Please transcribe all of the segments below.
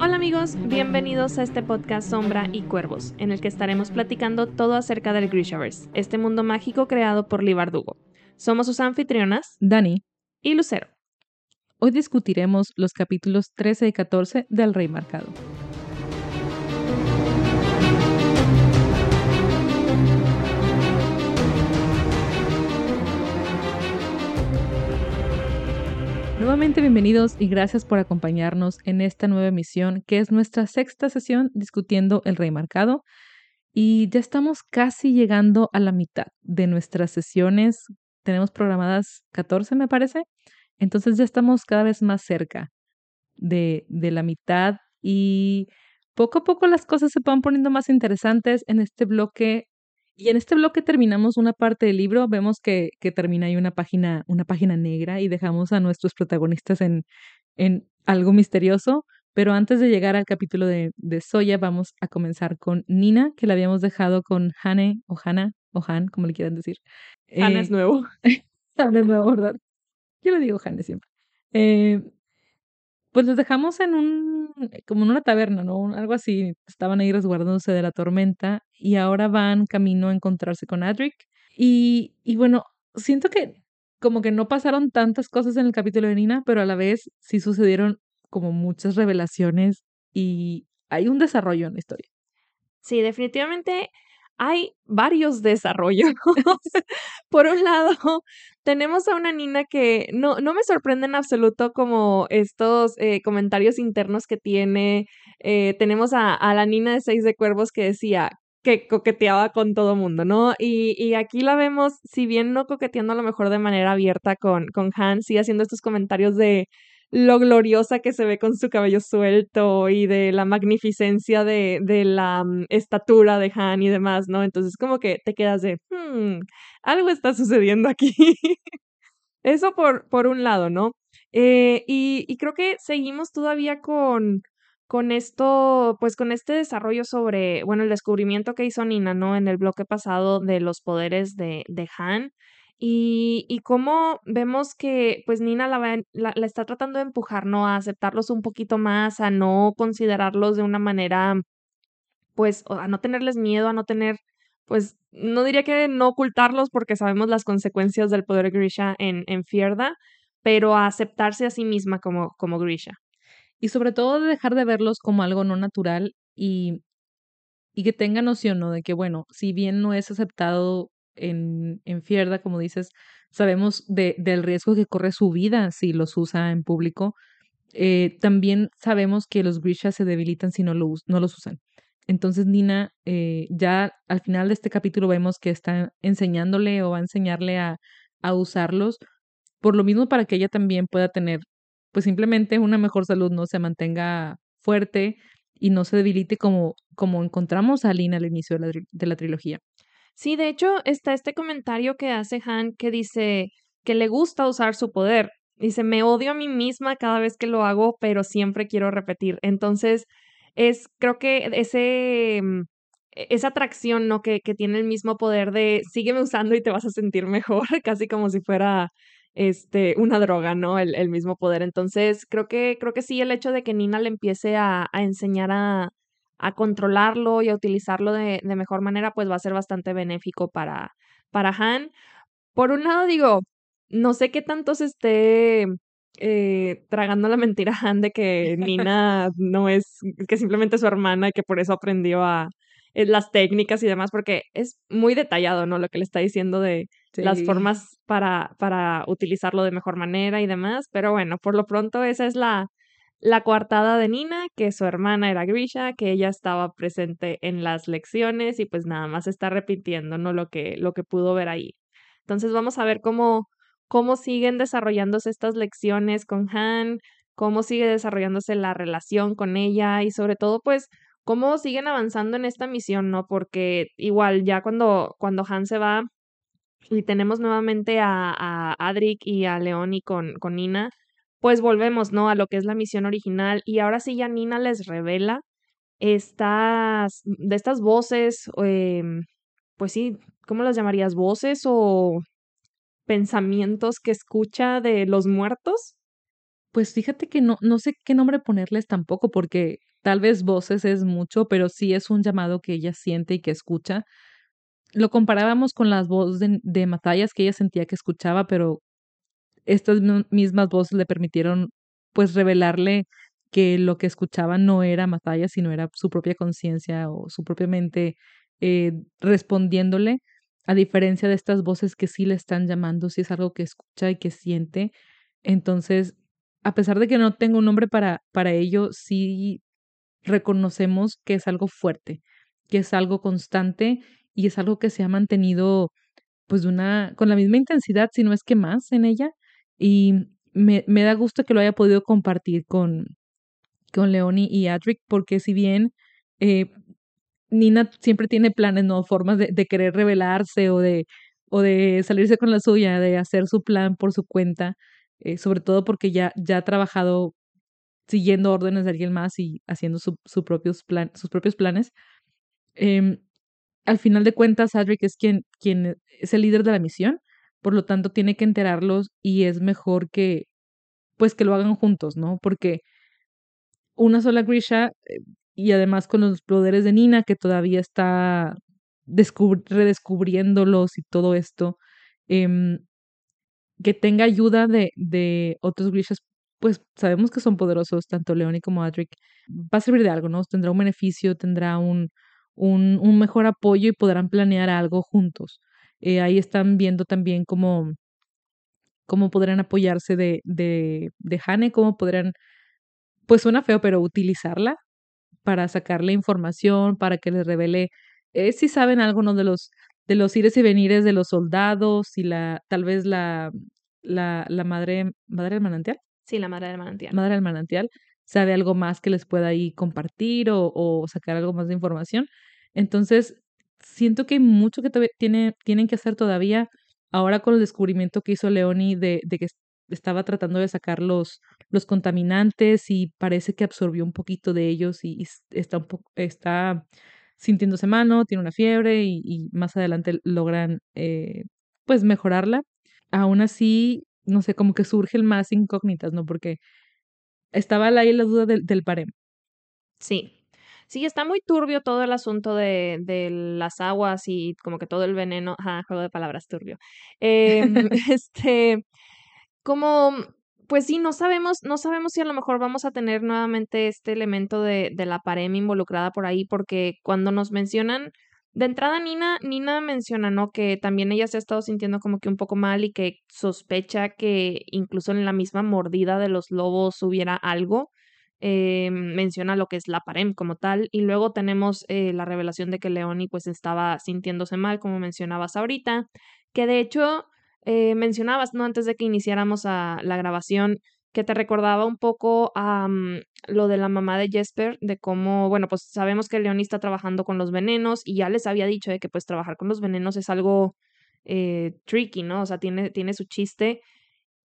Hola amigos, bienvenidos a este podcast Sombra y Cuervos, en el que estaremos platicando todo acerca del Grishaverse, este mundo mágico creado por Lee Bardugo. Somos sus anfitrionas, Dani, y Lucero. hoy discutiremos los capítulos 13 y 14 del Rey Marcado. Nuevamente bienvenidos y gracias por acompañarnos en esta nueva emisión que es nuestra sexta sesión discutiendo el Rey Marcado y ya estamos casi llegando a la mitad de nuestras sesiones. Tenemos programadas 14 me parece, entonces ya estamos cada vez más cerca de, de la mitad y poco a poco las cosas se van poniendo más interesantes en este bloque y en este bloque terminamos una parte del libro, vemos que, que termina ahí una página, una página negra y dejamos a nuestros protagonistas en, en algo misterioso. Pero antes de llegar al capítulo de, de Soya, vamos a comenzar con Nina, que la habíamos dejado con Hane o Hana o Han, como le quieran decir. Hannah Eh, es nuevo. Han es nuevo, ¿verdad? Yo le digo Hane siempre. Eh, pues los dejamos en un, como en una taberna, ¿no? Algo así. Estaban ahí resguardándose de la tormenta y ahora van camino a encontrarse con Adric. Y, y bueno, siento que como que no pasaron tantas cosas en el capítulo de Nina, pero a la vez sí sucedieron como muchas revelaciones y hay un desarrollo en la historia. Sí, definitivamente hay varios desarrollos. Por un lado, tenemos a una Nina que no, no me sorprende en absoluto como estos eh, comentarios internos que tiene. Eh, tenemos a, a la Nina de Seis de Cuervos que decía que coqueteaba con todo mundo, ¿no? Y, y aquí la vemos, si bien no coqueteando a lo mejor de manera abierta con, con Han, sí haciendo estos comentarios de lo gloriosa que se ve con su cabello suelto y de la magnificencia de, de la mm, estatura de Han y demás, ¿no? Entonces como que te quedas de, hmm, algo está sucediendo aquí. Eso por, por un lado, ¿no? Eh, y, creo que seguimos todavía con, con esto, pues con este desarrollo sobre, bueno, el descubrimiento que hizo Nina, ¿no? En el bloque pasado de los poderes de, de Han. Y, y cómo vemos que pues Nina la, va- la, la está tratando de empujar, ¿no? A aceptarlos un poquito más, a no considerarlos de una manera, pues, a no tenerles miedo, a no tener, pues, no diría que no ocultarlos porque sabemos las consecuencias del poder Grisha en, en Fierda, pero a aceptarse a sí misma como, como Grisha. Y sobre todo de dejar de verlos como algo no natural y, y que tenga noción, ¿no? De que, bueno, si bien no es aceptado en, en Fierda, como dices, sabemos de, del riesgo que corre su vida si los usa en público. eh, también sabemos que los Grisha se debilitan si no, lo, no los usan. Entonces Nina, eh, ya al final de este capítulo vemos que está enseñándole o va a enseñarle a, a usarlos, por lo mismo para que ella también pueda tener, pues simplemente una mejor salud, no se mantenga fuerte y no se debilite como, como encontramos a Lina al inicio de la, de la trilogía. Sí, de hecho, está este comentario que hace Han que dice que le gusta usar su poder. Dice, me odio a mí misma cada vez que lo hago, pero siempre quiero repetir. Entonces, es, creo que ese, mm, e- esa atracción, ¿no? Que, que tiene el mismo poder de sígueme usando y te vas a sentir mejor, casi como si fuera este, una droga, ¿no? El, el mismo poder. Entonces, creo que, creo que sí, el hecho de que Nina le empiece a, a enseñar a, a controlarlo y a utilizarlo de, de mejor manera, pues va a ser bastante benéfico para, para Han. Por un lado, digo, no sé qué tanto se esté eh, tragando la mentira a Han de que Nina no es, que simplemente es su hermana y que por eso aprendió a eh, las técnicas y demás, porque es muy detallado, ¿no? Lo que le está diciendo de las formas para, para utilizarlo de mejor manera y demás. Pero bueno, por lo pronto esa es la, la coartada de Nina, que su hermana era Grisha, que ella estaba presente en las lecciones y pues nada más está repitiendo, ¿no? Lo que, lo que pudo ver ahí. Entonces vamos a ver cómo, cómo siguen desarrollándose estas lecciones con Han, cómo sigue desarrollándose la relación con ella y sobre todo pues cómo siguen avanzando en esta misión, ¿no? Porque igual ya cuando, cuando Han se va y tenemos nuevamente a, a Adric y a Leoni con, con Nina, pues volvemos, ¿no? A lo que es la misión original y ahora sí ya Nina les revela estas, de estas voces, em, pues sí, ¿cómo las llamarías? ¿Voces o pensamientos que escucha de los muertos? Pues fíjate que no, no sé qué nombre ponerles tampoco, porque tal vez voces es mucho, pero sí es un llamado que ella siente y que escucha. Lo comparábamos con las voces de, Matthias que ella sentía que escuchaba, pero estas mismas voces le permitieron pues revelarle que lo que escuchaba no era Matthias, sino era su propia conciencia o su propia mente eh, respondiéndole, a diferencia de estas voces que sí le están llamando, si es algo que escucha y que siente. Entonces, a pesar de que no tengo un nombre para, para ello, sí reconocemos que es algo fuerte, que es algo constante y es algo que se ha mantenido pues una, con la misma intensidad, si no es que más en ella. Y me, me da gusto que lo haya podido compartir con, con Leonie y Adric, porque si bien eh, Nina siempre tiene planes, ¿no? Formas de, de, querer revelarse o de, o de salirse con la suya, de hacer su plan por su cuenta, eh, sobre todo porque ya, ya ha trabajado siguiendo órdenes de alguien más y haciendo su, su propios plan, sus propios planes. Eh, al final de cuentas, Adric es quien, quien es el líder de la misión, por lo tanto tiene que enterarlos y es mejor que, pues que lo hagan juntos, ¿no? Porque una sola Grisha eh, y además con los poderes de Nina que todavía está redescubriéndolos y todo esto, eh, que tenga ayuda de, de otros Grishas, pues sabemos que son poderosos, tanto Leoni como Adric, va a servir de algo, ¿no? Tendrá un beneficio, tendrá un, un mejor apoyo y podrán planear algo juntos. Eh, ahí están viendo también cómo, cómo podrán apoyarse de, de, de Hane, cómo podrán pues suena feo, pero utilizarla para sacarle información, para que les revele eh, si saben algo ¿no? de los de los ires y venires de los soldados y la tal vez la la, la madre madre del manantial. Sí, la madre del manantial. Madre del manantial sabe algo más que les pueda ahí compartir o, o sacar algo más de información. Entonces, siento que hay mucho que tiene, tienen que hacer todavía ahora con el descubrimiento que hizo Leoni de, de que estaba tratando de sacar los, los contaminantes y parece que absorbió un poquito de ellos y, está, un poco, está sintiéndose mano, tiene una fiebre y, más adelante logran eh, pues mejorarla. Aún así, no sé, como que surgen más incógnitas, ¿no? Porque estaba ahí la duda del, del. Sí, Sí, está muy turbio todo el asunto de, de las aguas y como que todo el veneno. Ajá, juego de palabras turbio. Eh, este, como, pues sí, no sabemos, no sabemos si a lo mejor vamos a tener nuevamente este elemento de, de la parem involucrada por ahí, porque cuando nos mencionan, de entrada Nina, Nina menciona, ¿no? Que también ella se ha estado sintiendo como que un poco mal y que sospecha que incluso en la misma mordida de los lobos hubiera algo. Eh, menciona lo que es la parem como tal y luego tenemos eh, la revelación de que Leoni pues estaba sintiéndose mal como mencionabas ahorita que de hecho eh, mencionabas no antes de que iniciáramos a la grabación que te recordaba un poco a um, lo de la mamá de Jesper, de cómo, bueno, pues sabemos que Leoni está trabajando con los venenos y ya les había dicho de que pues trabajar con los venenos es algo tricky, ¿no? O sea, tiene, tiene su chiste.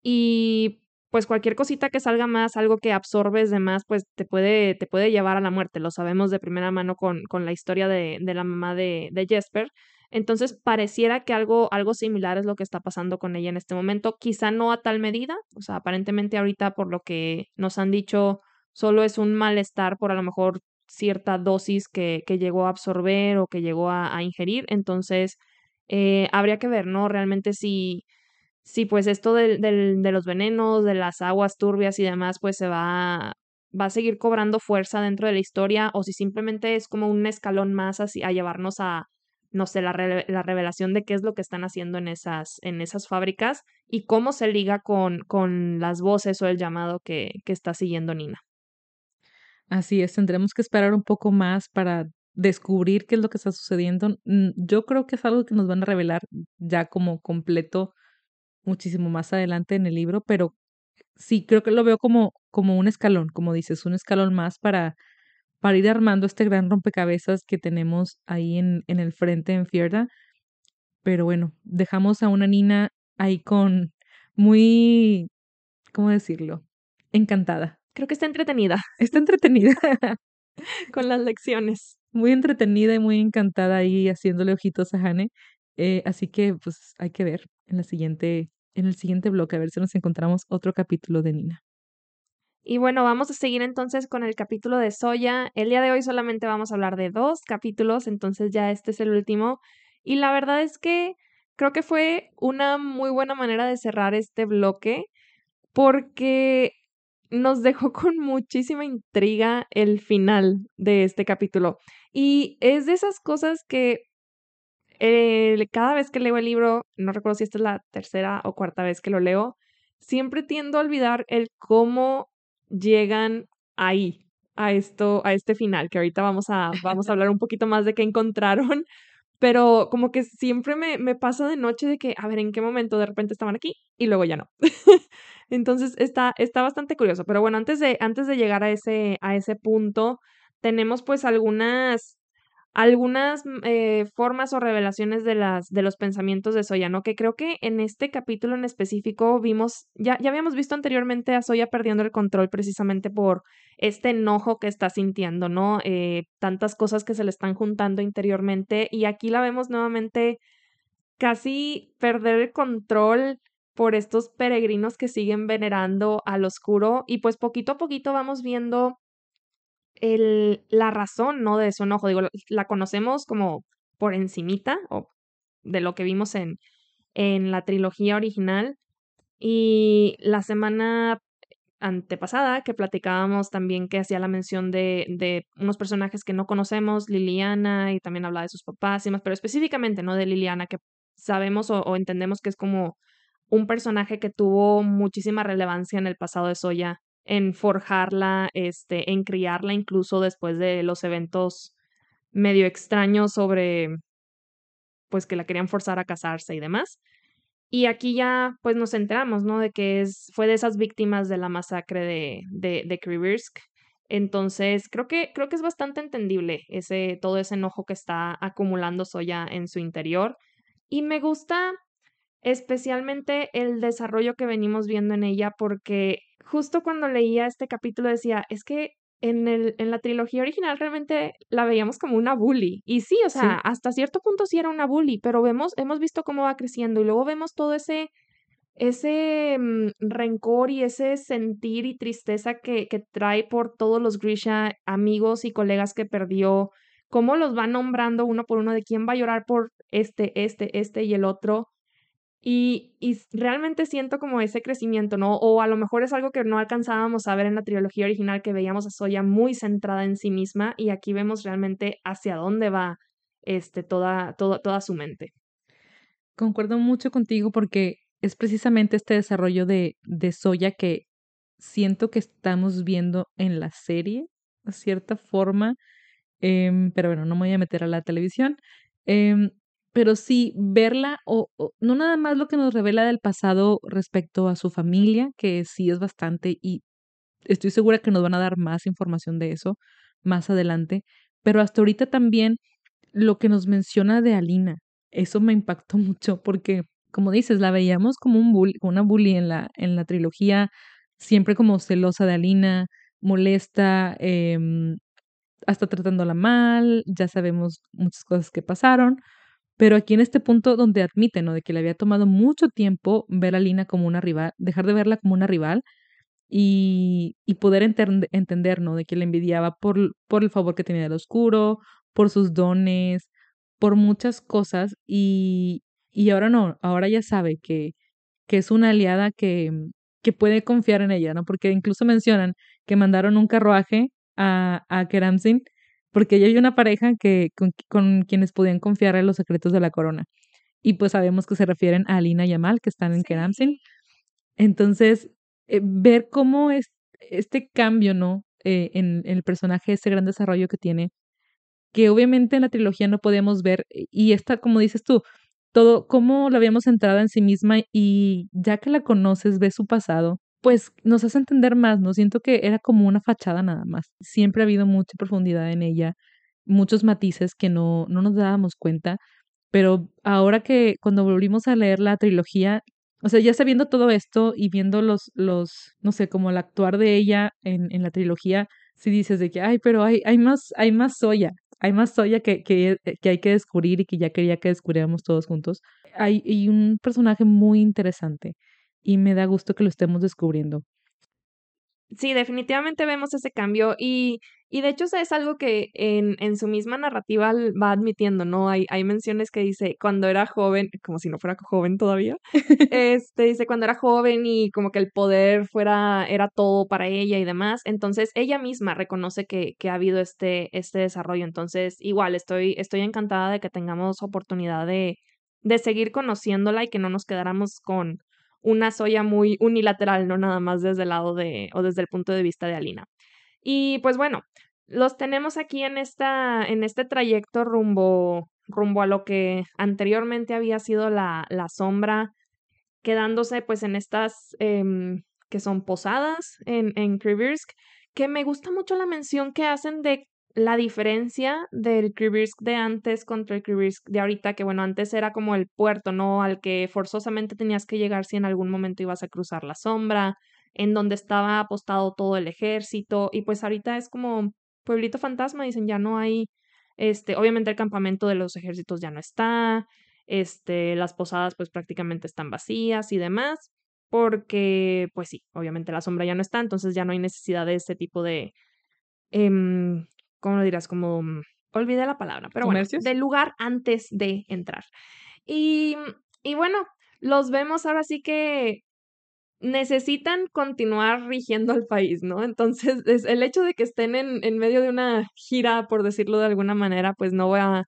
Y pues cualquier cosita que salga más, algo que absorbes de más, pues te puede, te puede llevar a la muerte. Lo sabemos de primera mano con, con la historia de, de la mamá de, de, Jesper. Entonces, pareciera que algo, algo similar es lo que está pasando con ella en este momento. Quizá no a tal medida. O sea, aparentemente ahorita, por lo que nos han dicho, solo es un malestar por a lo mejor cierta dosis que, que llegó a absorber o que llegó a, a ingerir. Entonces, eh, habría que ver, ¿no? Realmente si pues esto del, del, de los venenos, de las aguas turbias y demás, pues se va, va a seguir cobrando fuerza dentro de la historia o si simplemente es como un escalón más así, a llevarnos a, no sé, la, la revelación de qué es lo que están haciendo en esas, en esas fábricas y cómo se liga con, con las voces o el llamado que, que está siguiendo Nina. Así es, tendremos que esperar un poco más para descubrir qué es lo que está sucediendo. Yo creo que es algo que nos van a revelar ya como completo muchísimo más adelante en el libro, pero sí creo que lo veo como, como un escalón, como dices, un escalón más para, para ir armando este gran rompecabezas que tenemos ahí en, en el frente en Fierda. Pero bueno, dejamos a una Nina ahí con muy, ¿cómo decirlo? Encantada. Creo que está entretenida. Está entretenida. con las lecciones. Muy entretenida y muy encantada ahí haciéndole ojitos a Hane. Eh, así que pues hay que ver en la siguiente, en el siguiente bloque, a ver si nos encontramos otro capítulo de Nina. Y bueno, vamos a seguir entonces con el capítulo de Soya. El día de hoy solamente vamos a hablar de dos capítulos, entonces ya este es el último. Y la verdad es que creo que fue una muy buena manera de cerrar este bloque porque nos dejó con muchísima intriga el final de este capítulo. Y es de esas cosas que cada vez que leo el libro, no recuerdo si esta es la tercera o cuarta vez que lo leo, siempre tiendo a olvidar el cómo llegan ahí, a esto, a este final, que ahorita vamos a, vamos a hablar un poquito más de qué encontraron, pero como que siempre me, me pasa de noche de que, a ver, ¿en qué momento de repente estaban aquí y luego ya no? Entonces está, está bastante curioso. Pero bueno, antes de, antes de llegar a ese, a ese punto, tenemos pues algunas, algunas mm, eh, formas o revelaciones de, las, de los pensamientos de Soya, ¿no? Que creo que en este capítulo en específico vimos, ya, ya habíamos visto anteriormente a Soya perdiendo el control precisamente por este enojo que está sintiendo, ¿no? Eh, tantas cosas que se le están juntando interiormente y aquí la vemos nuevamente casi perder el control por estos peregrinos que siguen venerando al oscuro y pues poquito a poquito vamos viendo la razón, ¿no? De su enojo. Digo, la conocemos como por encimita o de lo que vimos en, en la trilogía original. Y la semana antepasada que platicábamos también que hacía la mención de, de unos personajes que no conocemos, Liliana, y también habla de sus papás y más, pero específicamente, ¿no? De Liliana, que sabemos o entendemos que es como un personaje que tuvo muchísima relevancia en el pasado de Soya, en forjarla, este, en criarla incluso después de los eventos medio extraños sobre pues que la querían forzar a casarse y demás. Y aquí ya pues nos enteramos, ¿no? De que es, fue de esas víctimas de la masacre de, de, de. Entonces, creo que, creo que es bastante entendible ese, todo ese enojo que está acumulando Soya en su interior. Y me gusta especialmente el desarrollo que venimos viendo en ella, porque justo cuando leía este capítulo decía, es que en, el, en la trilogía original realmente la veíamos como una bully. Y sí, o sea, hasta cierto punto sí era una bully, pero vemos, hemos visto cómo va creciendo y luego vemos todo ese, ese mm, rencor y ese sentir y tristeza que, que trae por todos los Grisha amigos y colegas que perdió, cómo los va nombrando uno por uno de quién va a llorar por este, este, este y el otro. Y, y, realmente siento como ese crecimiento, ¿no? O a lo mejor es algo que no alcanzábamos a ver en la trilogía original, que veíamos a Soya muy centrada en sí misma y aquí vemos realmente hacia dónde va este, toda, toda, toda su mente. Concuerdo mucho contigo porque es precisamente este desarrollo de, de Soya que siento que estamos viendo en la serie, de cierta forma, eh, pero bueno, no me voy a meter a la televisión. Eh, pero sí verla o, no nada más lo que nos revela del pasado respecto a su familia, que sí es bastante y estoy segura que nos van a dar más información de eso más adelante, pero hasta ahorita también lo que nos menciona de Alina, eso me impactó mucho porque como dices, la veíamos como un una bully en la, en la trilogía, siempre como celosa de Alina, molesta, eh, hasta tratándola mal, ya sabemos muchas cosas que pasaron, pero aquí en este punto donde admite, ¿no? De que le había tomado mucho tiempo ver a Lina como una rival, dejar de verla como una rival y, y poder entender, ¿no? De que le envidiaba por, por el favor que tenía del oscuro, por sus dones, por muchas cosas y, y ahora no, ahora ya sabe que, que es una aliada que, que puede confiar en ella, ¿no? Porque incluso mencionan que mandaron un carruaje a, a porque ella hay una pareja que, con, quienes podían confiar en los secretos de la corona. Y pues sabemos que se refieren a Alina y Amal, que están en sí. Entonces, eh, ver cómo es este cambio, ¿no? Eh, en, en, el personaje, ese gran desarrollo que tiene, que obviamente en la trilogía no podemos ver, y esta, como dices tú, todo, cómo la habíamos centrado en sí misma y ya que la conoces, ves su pasado, pues nos hace entender más, ¿no? Siento que era como una fachada nada más. Siempre ha habido mucha profundidad en ella, muchos matices que no, no nos dábamos cuenta, pero ahora que cuando volvimos a leer la trilogía, o sea, ya sabiendo todo esto y viendo los, los no sé, como el actuar de ella en, en la trilogía, si dices de que, ay, pero hay, hay más, hay más soya, hay más Soya que, que, que, hay que descubrir y que ya quería que descubriéramos todos juntos. Hay un personaje muy interesante y me da gusto que lo estemos descubriendo. Sí, definitivamente vemos ese cambio y, y de hecho es algo que en, en su misma narrativa va admitiendo, ¿no? Hay, hay menciones que dice cuando era joven, como si no fuera joven todavía, este dice cuando era joven y como que el poder fuera, era todo para ella y demás, entonces ella misma reconoce que, que ha habido este, este desarrollo, entonces igual estoy, estoy encantada de que tengamos oportunidad de, de seguir conociéndola y que no nos quedáramos con una soya muy unilateral, no nada más desde el lado de, o desde el punto de vista de Alina. Y pues bueno, los tenemos aquí en, esta, en este trayecto rumbo, rumbo a lo que anteriormente había sido la, la sombra, quedándose pues en estas em, que son posadas en, en Krivirsk, que me gusta mucho la mención que hacen de la diferencia del Krivirsk de antes contra el Krivirsk de ahorita, que bueno, antes era como el puerto, ¿no? Al que forzosamente tenías que llegar si en algún momento ibas a cruzar la sombra, en donde estaba apostado todo el ejército, y pues ahorita es como pueblito fantasma, dicen, ya no hay, este, obviamente el campamento de los ejércitos ya no está, este, las posadas pues prácticamente están vacías y demás, porque pues sí, obviamente la sombra ya no está, entonces ya no hay necesidad de este tipo de... Em, ¿cómo lo dirás? Como, mm, olvidé la palabra, pero bueno, del lugar antes de entrar. Y, y bueno, los vemos ahora sí que necesitan continuar rigiendo al país, ¿no? Entonces, es el hecho de que estén en, en medio de una gira, por decirlo de alguna manera, pues no voy a,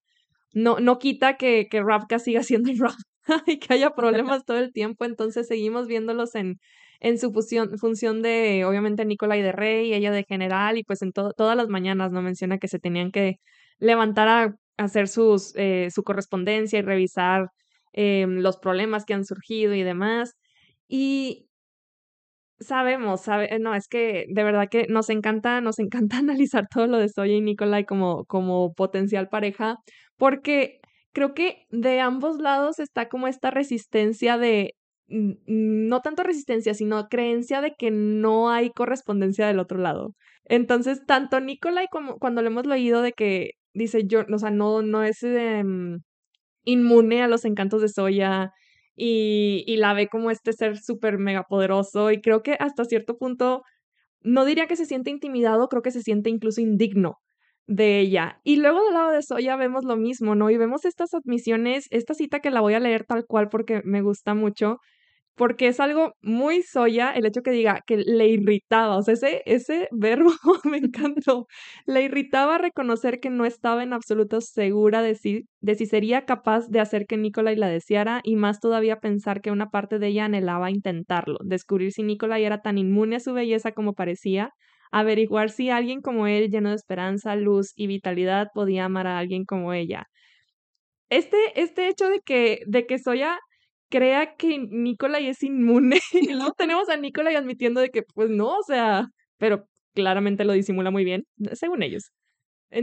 no, no quita que, que Ravka siga siendo Ravka y que haya problemas todo el tiempo, entonces seguimos viéndolos en, en su función, función de, obviamente, Nicolai de Rey, ella de general, y pues en todas las mañanas no menciona que se tenían que levantar a hacer sus, eh, su correspondencia y revisar eh, los problemas que han surgido y demás. Y sabemos, sabe, no, es que de verdad que nos encanta, nos encanta analizar todo lo de Soya y Nicolai como, como potencial pareja, porque creo que de ambos lados está como esta resistencia de no tanto resistencia, sino creencia de que no hay correspondencia del otro lado. Entonces, tanto Nicolai como cuando le hemos leído de que dice yo, o sea, no, no es em, inmune a los encantos de Soya y, y la ve como este ser súper mega poderoso y creo que hasta cierto punto, no diría que se siente intimidado, creo que se siente incluso indigno de ella. Y luego del lado de Soya vemos lo mismo, ¿no? Y vemos estas admisiones, esta cita que la voy a leer tal cual porque me gusta mucho, porque es algo muy soya el hecho que diga que le irritaba, o sea, ese, ese verbo me encantó, le irritaba reconocer que no estaba en absoluto segura de si, de si sería capaz de hacer que Nicolai la deseara y más todavía pensar que una parte de ella anhelaba intentarlo, descubrir si Nicolai era tan inmune a su belleza como parecía, averiguar si alguien como él, lleno de esperanza, luz y vitalidad, podía amar a alguien como ella. Este, este hecho de que, de que Soya crea que Nicolai es inmune. y luego tenemos a Nicolai admitiendo de que, pues no, o sea, pero claramente lo disimula muy bien, según ellos.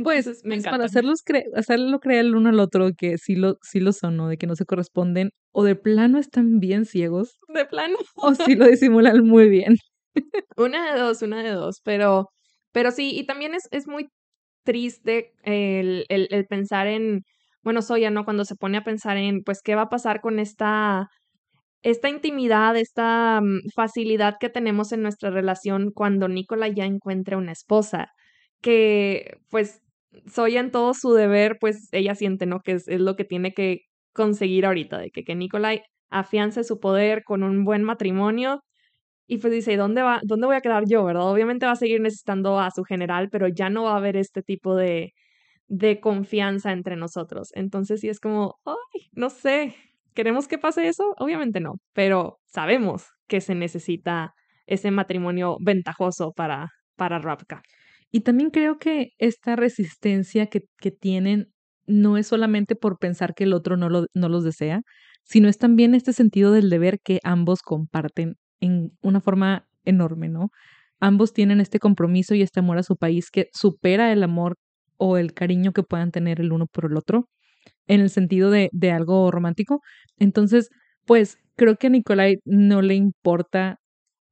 pues, me encanta. Para hacerlos hacerlo creer el uno al otro que sí lo, sí lo son, ¿no? De que no se corresponden, o de plano están bien ciegos. De plano. o sí lo disimulan muy bien. una de dos, una de dos, pero, pero sí, y también es, es muy triste el, el, el pensar en bueno, Soya, ¿no? Cuando se pone a pensar en, pues, ¿qué va a pasar con esta, esta intimidad, esta mm, facilidad que tenemos en nuestra relación cuando Nicola ya encuentre una esposa? Que, pues, Soya en todo su deber, pues, ella siente, ¿no? Que es, lo que tiene que conseguir ahorita, de que, que Nicolai afiance su poder con un buen matrimonio. Y pues dice, ¿dónde va, dónde voy a quedar yo, verdad? Obviamente va a seguir necesitando a su general, pero ya no va a haber este tipo de, de confianza entre nosotros. Entonces sí es como, ay, no sé, ¿queremos que pase eso? Obviamente no, pero sabemos que se necesita ese matrimonio ventajoso para, para Rapka. Y también creo que esta resistencia que, que tienen no es solamente por pensar que el otro no, lo, no los desea, sino es también este sentido del deber que ambos comparten en una forma enorme, ¿no? Ambos tienen este compromiso y este amor a su país que supera el amor o el cariño que puedan tener el uno por el otro en el sentido de, de algo romántico. Entonces, pues creo que a Nicolai no le importa,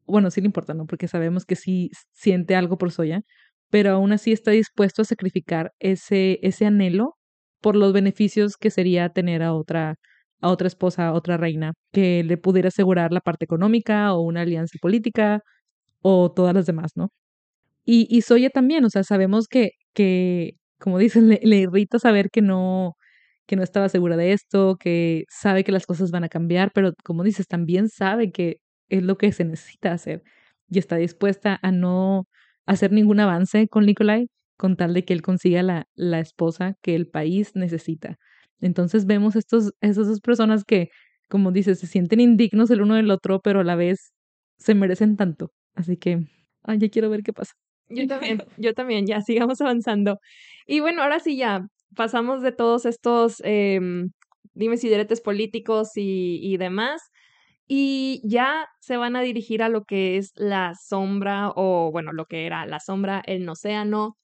bueno, sí le importa, ¿no? Porque sabemos que sí siente algo por Soya, pero aún así está dispuesto a sacrificar ese, ese anhelo por los beneficios que sería tener a otra, a otra esposa, a otra reina, que le pudiera asegurar la parte económica o una alianza política o todas las demás, ¿no? Y, y Soya también, o sea, sabemos que, que como dicen, le, irrita saber que no, que no estaba segura de esto, que sabe que las cosas van a cambiar, pero como dices, también sabe que es lo que se necesita hacer y está dispuesta a no hacer ningún avance con Nikolai con tal de que él consiga la, la esposa que el país necesita. Entonces vemos estos, esas dos personas que, como dices, se sienten indignos el uno del otro, pero a la vez se merecen tanto. Así que, ay, ya quiero ver qué pasa. Yo también, yo también, ya sigamos avanzando. Y bueno, ahora sí ya pasamos de todos estos eh, dimes y diretes políticos y, y demás y ya se van a dirigir a lo que es la sombra o bueno, lo que era la sombra, el océano.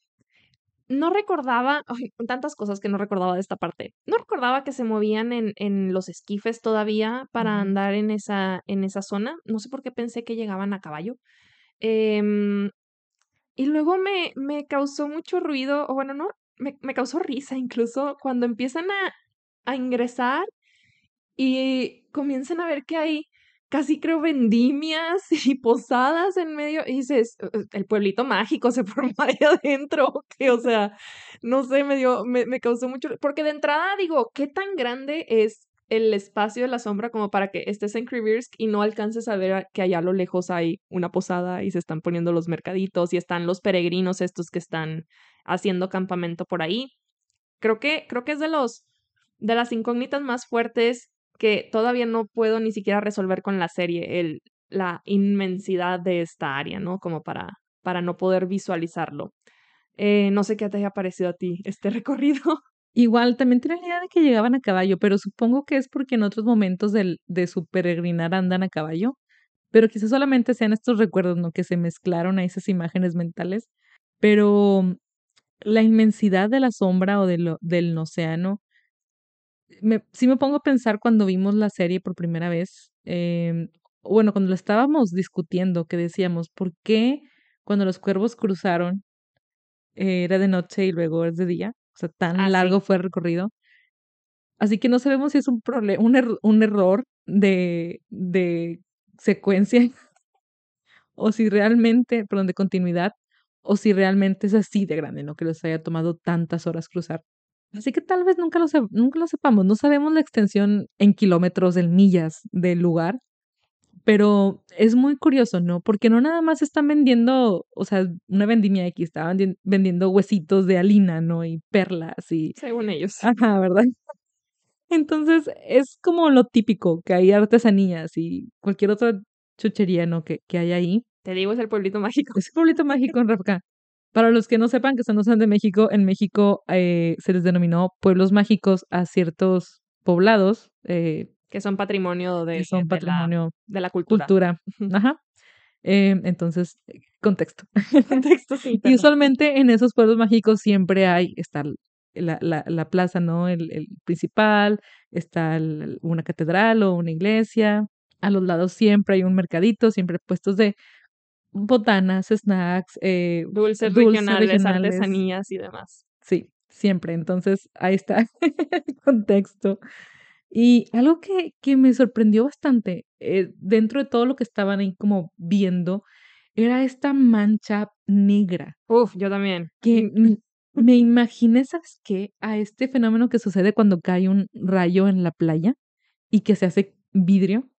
No recordaba, tantas cosas que no recordaba de esta parte. No recordaba que se movían en, en los esquifes todavía para andar en esa, en esa zona. No sé por qué pensé que llegaban a caballo. Em, y luego me, me causó mucho ruido, o bueno, no, me, me causó risa incluso cuando empiezan a, a ingresar y comienzan a ver que hay casi creo vendimias y posadas en medio y dices, "Eh, eh, el pueblito mágico se formó ahí adentro, que o sea, no sé, me dio, me, me causó mucho, porque de entrada digo, ¿qué tan grande es el espacio de la sombra como para que estés en Krivirsk y no alcances a ver que allá a lo lejos hay una posada y se están poniendo los mercaditos y están los peregrinos estos que están haciendo campamento por ahí? Creo que, creo que es de los, de las incógnitas más fuertes que todavía no puedo ni siquiera resolver con la serie, el, la inmensidad de esta área, ¿no? Como para, para no poder visualizarlo. Eh, no sé qué te haya parecido a ti este recorrido. Igual, también tenía la idea de que llegaban a caballo, pero supongo que es porque en otros momentos del, de su peregrinar andan a caballo, pero quizás solamente sean estos recuerdos, ¿no? Que se mezclaron a esas imágenes mentales, pero la inmensidad de la sombra o del océano, me, sí me pongo a pensar cuando vimos la serie por primera vez, em, bueno, cuando lo estábamos discutiendo, que decíamos, ¿por qué cuando los cuervos cruzaron eh, era de noche y luego es de día? O sea, tan Ah, largo sí. fue el recorrido. Así que no sabemos si es un, un, er- un error de, de secuencia o si realmente, perdón, de continuidad, o si realmente es así de grande, ¿no? Que les haya tomado tantas horas cruzar. Así que tal vez nunca lo, nunca lo sepamos. No sabemos la extensión en kilómetros, en millas del lugar, pero es muy curioso, ¿no? Porque no nada más están vendiendo, o sea, una vendimia aquí, estaban vendi- vendiendo huesitos de alina, ¿no? Y perlas y... Según ellos. Ajá, ¿verdad? Entonces es como lo típico, que hay artesanías y cualquier otra chuchería, ¿no? Que, que hay ahí. Te digo, es el pueblito mágico. Es un pueblito mágico en Rapca. Para los que no sepan que son son de México, en México eh, se les denominó pueblos mágicos a ciertos poblados eh, Que son patrimonio de, que son de la, patrimonio de la cultura. cultura. Ajá. Eh, entonces, eh, contexto. Contexto, sí, Y usualmente en esos pueblos mágicos siempre hay, está la, la, la plaza, ¿no? El, el principal, está el- una catedral o una iglesia. A los lados siempre hay un mercadito, siempre hay puestos de botanas, snacks, eh, Dulces dulces regionales, regionales. artesanías y demás. Sí, siempre. Entonces, ahí está el contexto. Y algo que, que me sorprendió bastante, eh, dentro de todo lo que estaban ahí como viendo, era esta mancha negra Uf, yo también. que me imaginé, ¿sabes qué? A este fenómeno que sucede cuando cae un rayo en la playa y que se hace vidrio.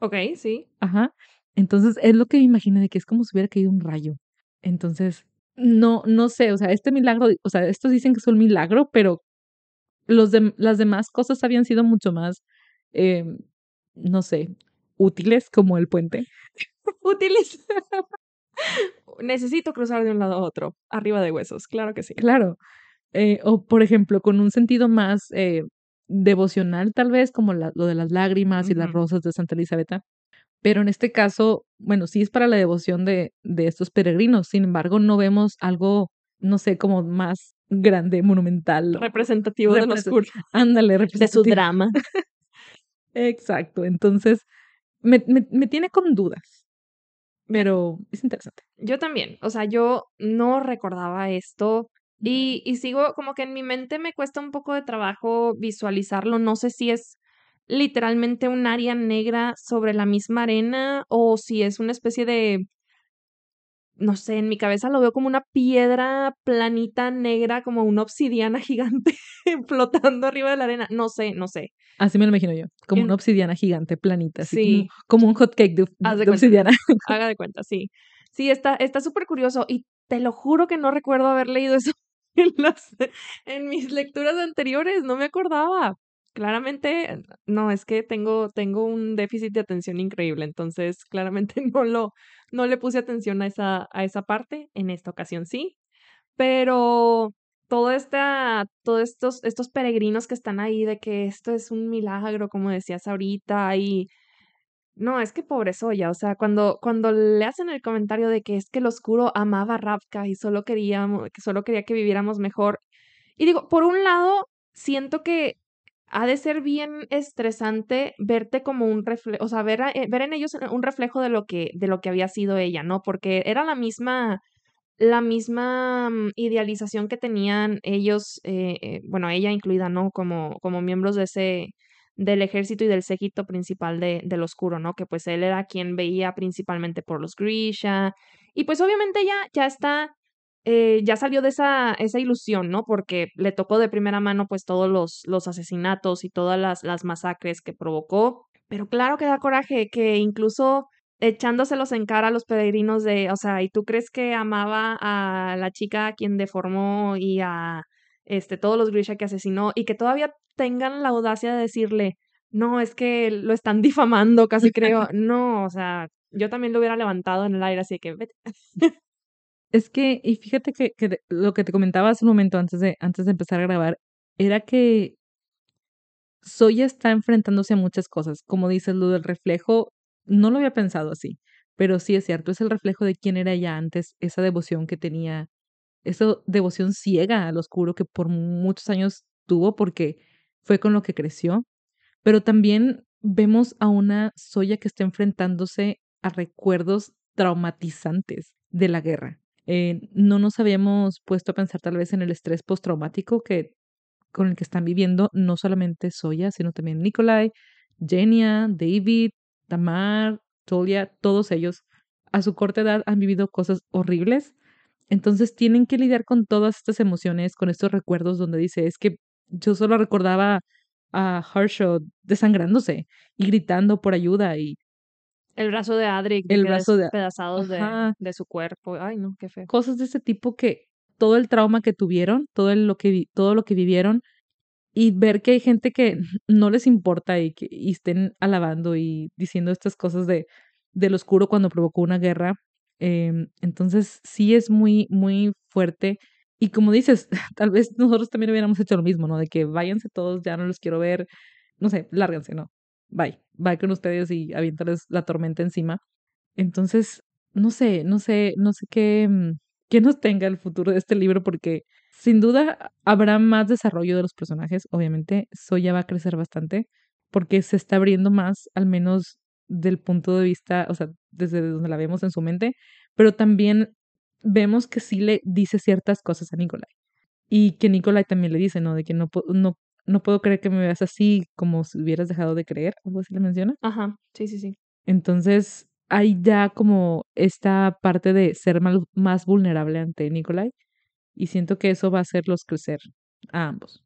Ok, sí. Ajá. Entonces es lo que me imaginé de que es como si hubiera caído un rayo. Entonces, no, no sé, o sea, este milagro, o sea, estos dicen que es un milagro, pero los dem- las demás cosas habían sido mucho más, eh, no sé, útiles como el puente. Útiles. Necesito cruzar de un lado a otro, arriba de huesos, claro que sí. Claro. Eh, o, por ejemplo, con un sentido más eh, devocional, tal vez, como la- lo de las lágrimas y las rosas de Santa Elisabetta. Pero en este caso, bueno, sí es para la devoción de, de estos peregrinos. Sin embargo, no vemos algo, no sé, como más grande, monumental. Representativo de lo represent- oscuro, Ándale, de su representativo. drama. Exacto. Entonces, me, me, me tiene con dudas. Pero es interesante. Yo también, o sea, yo no recordaba esto y, y sigo como que en mi mente me cuesta un poco de trabajo visualizarlo. No sé si es literalmente un área negra sobre la misma arena o si es una especie de no sé, en mi cabeza lo veo como una piedra planita negra, como una obsidiana gigante flotando arriba de la arena. No sé, no sé. Así me lo imagino yo, como una obsidiana gigante planita, así sí. como, un hot cake de, obsidiana. Haga de cuenta, sí. Sí, está está súper curioso y te lo juro que no recuerdo haber leído eso en, las, en mis lecturas anteriores, no me acordaba. Claramente, no, es que tengo, tengo un déficit de atención increíble, entonces claramente no lo, no le puse atención a esa, a esa parte, en esta ocasión sí, pero todo esta, todos estos, estos peregrinos que están ahí de que esto es un milagro, como decías ahorita, y no, es que pobre Soya, o sea, cuando, cuando le hacen el comentario de que es que el oscuro amaba a Ravka y solo queríamos, que solo quería que viviéramos mejor. Y digo, por un lado, siento que ha de ser bien estresante verte como un reflejo, o sea, ver, eh, ver en ellos un reflejo de lo que, de lo que había sido ella, ¿no? Porque era la misma, la misma mm, idealización que tenían ellos, eh, eh, bueno, ella incluida, ¿no? Como, como miembros de ese, del ejército y del séquito principal de, del oscuro, ¿no? Que pues él era quien veía principalmente por los Grisha. Y pues obviamente ya, ya está eh, ya salió de esa, esa ilusión, ¿no? Porque le tocó de primera mano pues todos los, los asesinatos y todas las, las masacres que provocó. Pero claro que da coraje que incluso echándoselos en cara a los peregrinos de, o sea, ¿y tú crees que amaba a la chica a quien deformó y a este, todos los Grisha que asesinó y que todavía tengan la audacia de decirle, no, es que lo están difamando, casi creo. No, o sea, yo también lo hubiera levantado en el aire, así que vete. Es que, y fíjate que, lo que te comentaba hace un momento antes de, antes de empezar a grabar, era que Soya está enfrentándose a muchas cosas. Como dices, lo del reflejo, no lo había pensado así, pero sí es cierto, es el reflejo de quién era ella antes, esa devoción que tenía, esa devoción ciega al oscuro que por muchos años tuvo porque fue con lo que creció. Pero también vemos a una Soya que está enfrentándose a recuerdos traumatizantes de la guerra. Eh, no nos habíamos puesto a pensar tal vez en el estrés postraumático que con el que están viviendo no solamente Soya, sino también Nikolai, Jenia, David, Tamar, Tolia, todos ellos a su corta edad han vivido cosas horribles. Entonces tienen que lidiar con todas estas emociones, con estos recuerdos donde dice, es que yo solo recordaba a Harshaw desangrándose y gritando por ayuda y el brazo de Adric, el brazo de pedazados de, de, su cuerpo. Ay, no, qué feo. Cosas de ese tipo que todo el trauma que tuvieron, todo lo que todo lo que vivieron y ver que hay gente que no les importa y que y estén alabando y diciendo estas cosas de del oscuro cuando provocó una guerra. Em, entonces sí es muy muy fuerte y como dices, tal vez nosotros también hubiéramos hecho lo mismo, ¿no? De que váyanse todos, ya no los quiero ver, no sé, lárganse, ¿no? Bye, bye con ustedes y aviéntales la tormenta encima. Entonces, no sé, no sé, no sé qué, mm, qué nos tenga el futuro de este libro porque sin duda habrá más desarrollo de los personajes, obviamente, Soya va a crecer bastante porque se está abriendo más, al menos del punto de vista, o sea, desde donde la vemos en su mente, pero también vemos que sí le dice ciertas cosas a Nicolai. Y que Nicolai también le dice, ¿no? De que no no puedo creer que me veas así como si hubieras dejado de creer, algo así le menciona. Ajá, sí, sí, sí. Entonces, hay ya como esta parte de ser más vulnerable ante Nikolai y siento que eso va a hacerlos crecer a ambos.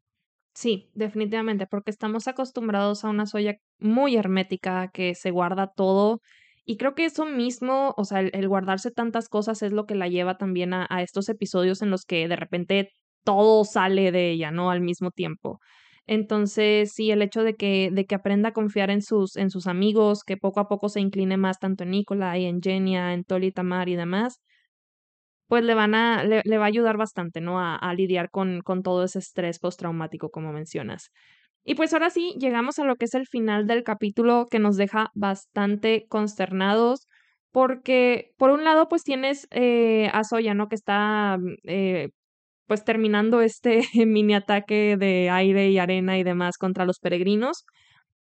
Sí, definitivamente, porque estamos acostumbrados a una soya muy hermética que se guarda todo y creo que eso mismo, o sea, el, guardarse tantas cosas es lo que la lleva también a, a estos episodios en los que de repente todo sale de ella, ¿no? Al mismo tiempo. Entonces, sí, el hecho de que, de que aprenda a confiar en sus, en sus amigos, que poco a poco se incline más tanto en Nicola y en Genia, en Toli Tamar y demás, pues le van a, le, va a ayudar bastante, ¿no? A, a lidiar con, con todo ese estrés postraumático, como mencionas. Y pues ahora sí, llegamos a lo que es el final del capítulo que nos deja bastante consternados porque por un lado pues tienes eh, a Soya, ¿no? Que está eh, pues terminando este mini ataque de aire y arena y demás contra los peregrinos.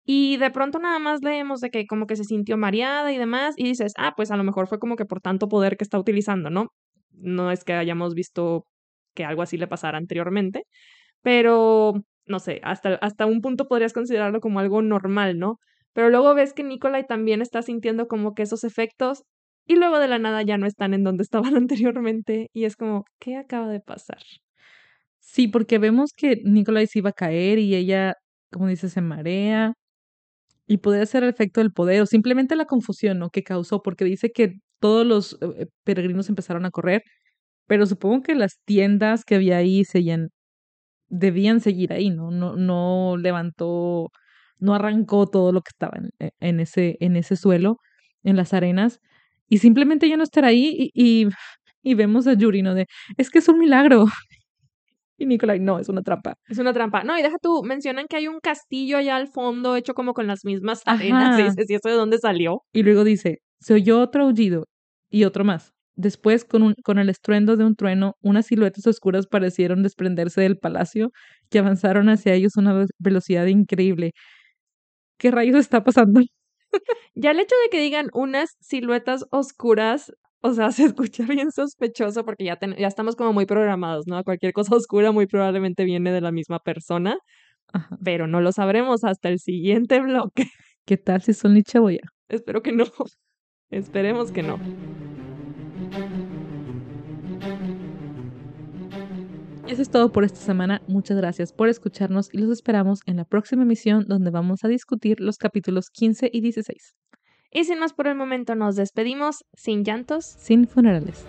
Y de pronto nada más leemos de que como que se sintió mareada y demás, y dices, ah, pues a lo mejor fue como que por tanto poder que está utilizando, ¿no? No es que hayamos visto que algo así le pasara anteriormente, pero no sé, hasta, hasta un punto podrías considerarlo como algo normal, ¿no? Pero luego ves que Nikolai también está sintiendo como que esos efectos y luego de la nada ya no están en donde estaban anteriormente y es como, ¿qué acaba de pasar? Sí, porque vemos que Nikolai se iba a caer y ella, como dice, se marea y puede ser el efecto del poder o simplemente la confusión ¿no? que causó, porque dice que todos los eh, peregrinos empezaron a correr, pero supongo que las tiendas que había ahí debían seguir ahí, ¿no? No, no levantó, no arrancó todo lo que estaba en, e, en, ese, en ese suelo, en las arenas, y simplemente ya no estar ahí y, y, vemos a Yuri, ¿no? De, es que es un milagro. Y Nicolai, no, es una trampa. Es una trampa. No, y deja tú, mencionan que hay un castillo allá al fondo hecho como con las mismas arenas. Y dices, ¿y eso de dónde salió? Y luego dice, se oyó otro aullido y otro más. Después, con, un, con el estruendo de un trueno, unas siluetas oscuras parecieron desprenderse del palacio y avanzaron hacia ellos a una velocidad increíble. ¿Qué rayos está pasando? Ya el hecho de que digan unas siluetas oscuras o sea, se escucha bien sospechoso porque ya, ya estamos como muy programados, ¿no? Cualquier cosa oscura muy probablemente viene de la misma persona, pero no lo sabremos hasta el siguiente bloque. ¿Qué tal si son Nichaboya? Espero que no. Esperemos que no. Eso es todo por esta semana. Muchas gracias por escucharnos y los esperamos en la próxima emisión donde vamos a discutir los capítulos 15 y 16. Y sin más por el momento nos despedimos, sin llantos, sin funerales.